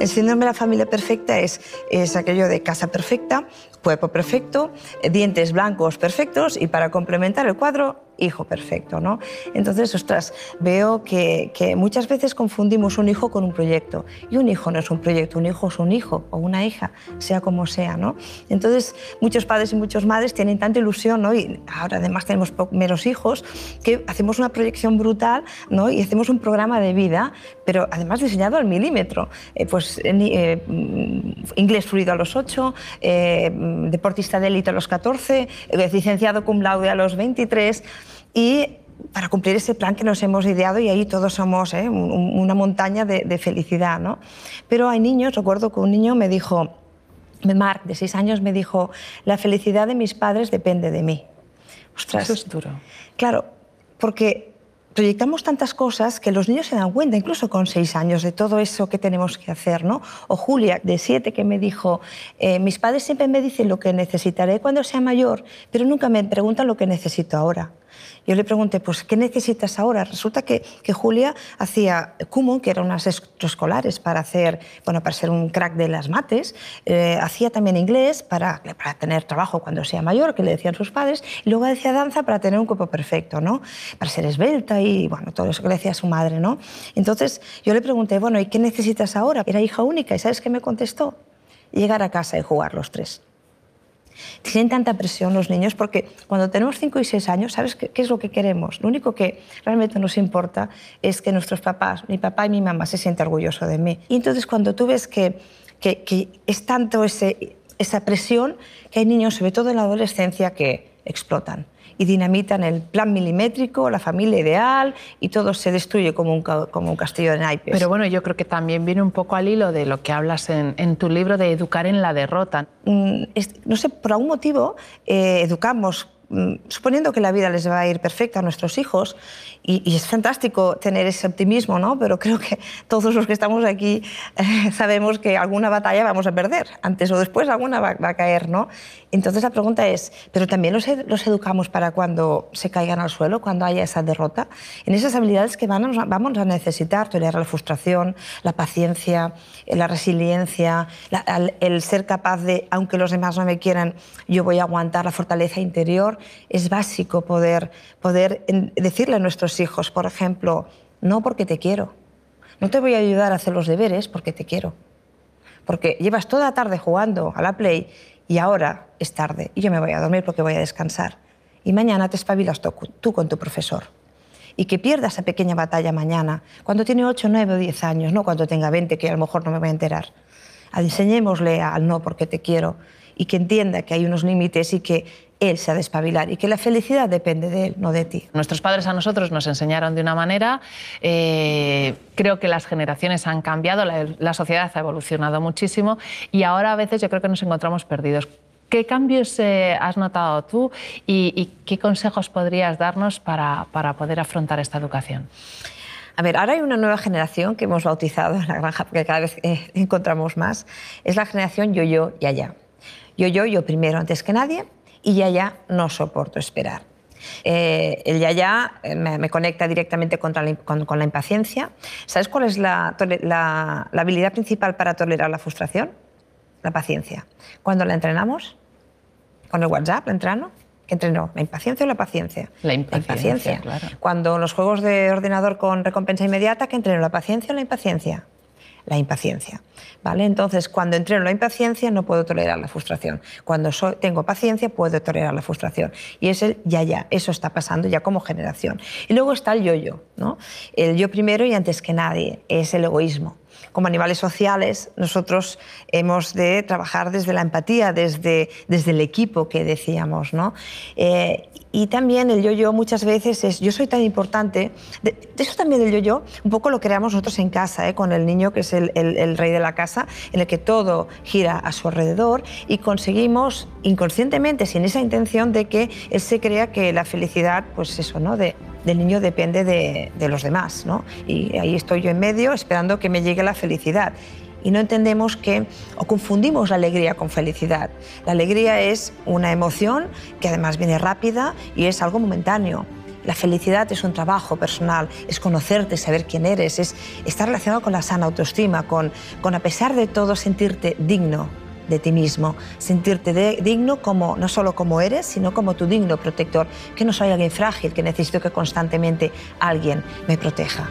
El síndrome de la familia perfecta es, es aquello de casa perfecta, cuerpo perfecto, dientes blancos perfectos y para complementar el cuadro, hijo perfecto, ¿no? Entonces, ostras, veo que, muchas veces confundimos un hijo con un proyecto. Y un hijo no es un proyecto, un hijo es un hijo o una hija, sea como sea, ¿no? Entonces, muchos padres y muchas madres tienen tanta ilusión, ¿no? Y ahora además tenemos menos hijos, que hacemos una proyección brutal, ¿no? Y hacemos un programa de vida, pero además diseñado al milímetro. Eh, pues eh, inglés fluido a los 8, eh, deportista de élite a los 14, licenciado cum laude a los 23 y para cumplir ese plan que nos hemos ideado y ahí todos somos ¿eh? una montaña de, felicidad. ¿no? Pero hay niños, recuerdo que un niño me dijo, Mark, de seis años, me dijo, la felicidad de mis padres depende de mí. Ostras. Eso es duro. Claro, porque proyectamos tantas cosas que los niños se dan cuenta, incluso con seis años, de todo eso que tenemos que hacer. ¿no? O Julia, de siete, que me dijo, eh, mis padres siempre me dicen lo que necesitaré cuando sea mayor, pero nunca me preguntan lo que necesito ahora. Yo le pregunté, pues, ¿qué necesitas ahora? Resulta que, que Julia hacía Kumon, que eran unas extraescolares para, hacer, bueno, para ser un crack de las mates, eh, hacía también inglés para, para tener trabajo cuando sea mayor, que le decían sus padres, y luego hacía danza para tener un cuerpo perfecto, ¿no? Para ser esbelta y, bueno, todo eso que le decía su madre, ¿no? Entonces yo le pregunté, bueno, ¿y qué necesitas ahora? Era hija única, ¿y sabes qué me contestó? Llegar a casa y jugar los tres. Tienen tanta presión los niños porque cuando tenemos 5 y 6 años, ¿sabes qué, es lo que queremos? Lo único que realmente nos importa es que nuestros papás, mi papá y mi mamá, se sientan orgullosos de mí. Y entonces cuando tú ves que, que, que es tanto ese, esa presión que hay niños, sobre todo en la adolescencia, que explotan y dinamitan el plan milimétrico, la familia ideal y todo se destruye como un, como un castillo de naipes. Pero bueno, yo creo que también viene un poco al hilo de lo que hablas en, en tu libro de educar en la derrota. Mm, no sé, por algún motivo eh, educamos suponiendo que la vida les va a ir perfecta a nuestros hijos, y, es fantástico tener ese optimismo, ¿no? pero creo que todos los que estamos aquí eh, sabemos que alguna batalla vamos a perder, antes o después alguna va, a caer. ¿no? Entonces la pregunta es, ¿pero también los, educamos para cuando se caigan al suelo, cuando haya esa derrota? En esas habilidades que vamos, vamos a necesitar, tolerar la frustración, la paciencia, la resiliencia, el ser capaz de, aunque los demás no me quieran, yo voy a aguantar la fortaleza interior, es básico poder, poder decirle a nuestros hijos, por ejemplo, no porque te quiero, no te voy a ayudar a hacer los deberes porque te quiero, porque llevas toda la tarde jugando a la Play y ahora es tarde y yo me voy a dormir porque voy a descansar. Y mañana te espabilas tú, con tu profesor. Y que pierda esa pequeña batalla mañana, cuando tiene 8, 9 o 10 años, no cuando tenga 20, que a lo mejor no me voy a enterar. Enseñémosle al no porque te quiero y que entienda que hay unos límites y que él se ha de espabilar y que la felicidad depende de él, no de ti. Nuestros padres a nosotros nos enseñaron de una manera, eh, creo que las generaciones han cambiado, la, sociedad ha evolucionado muchísimo y ahora a veces yo creo que nos encontramos perdidos. ¿Qué cambios eh, has notado tú y, qué consejos podrías darnos para, para poder afrontar esta educación? A ver, ahora hay una nueva generación que hemos bautizado en la granja porque cada vez eh, encontramos más. Es la generación yo-yo y allá. Yo-yo, yo primero antes que nadie y ya ya no soporto esperar. Eh, el ya ya eh, me, conecta directamente contra con, la impaciencia. ¿Sabes cuál es la, la, habilidad principal para tolerar la frustración? La paciencia. Cuando la entrenamos, con el WhatsApp, la entreno, ¿Qué entrenó? ¿La impaciencia o la paciencia? La impaciencia, Claro. Cuando los juegos de ordenador con recompensa inmediata, ¿qué entreno? ¿La paciencia o la impaciencia? La impaciencia. ¿vale? Entonces, cuando entreno la impaciencia, no puedo tolerar la frustración. Cuando tengo paciencia, puedo tolerar la frustración. Y es el ya, ya. Eso está pasando ya como generación. Y luego está el yo-yo. ¿no? El yo primero y antes que nadie. Es el egoísmo como animales sociales, nosotros hemos de trabajar desde la empatía, desde, desde el equipo que decíamos. ¿no? Eh, y también el yo-yo muchas veces es, yo soy tan importante, de, eso también el yo-yo, un poco lo creamos nosotros en casa, ¿eh? con el niño que es el, el, rey de la casa, en el que todo gira a su alrededor y conseguimos inconscientemente, sin esa intención de que él se crea que la felicidad, pues eso, ¿no? De, del niño depende de, de los demás, ¿no? Y ahí estoy yo en medio esperando que me llegue la felicidad y no entendemos que o confundimos la alegría con felicidad. La alegría es una emoción que además viene rápida y es algo momentáneo. La felicidad es un trabajo personal, es conocerte, saber quién eres, es estar relacionado con la sana autoestima, con, con a pesar de todo sentirte digno de ti mismo, sentirte digno como no solo como eres, sino como tu digno protector, que no soy alguien frágil, que necesito que constantemente alguien me proteja.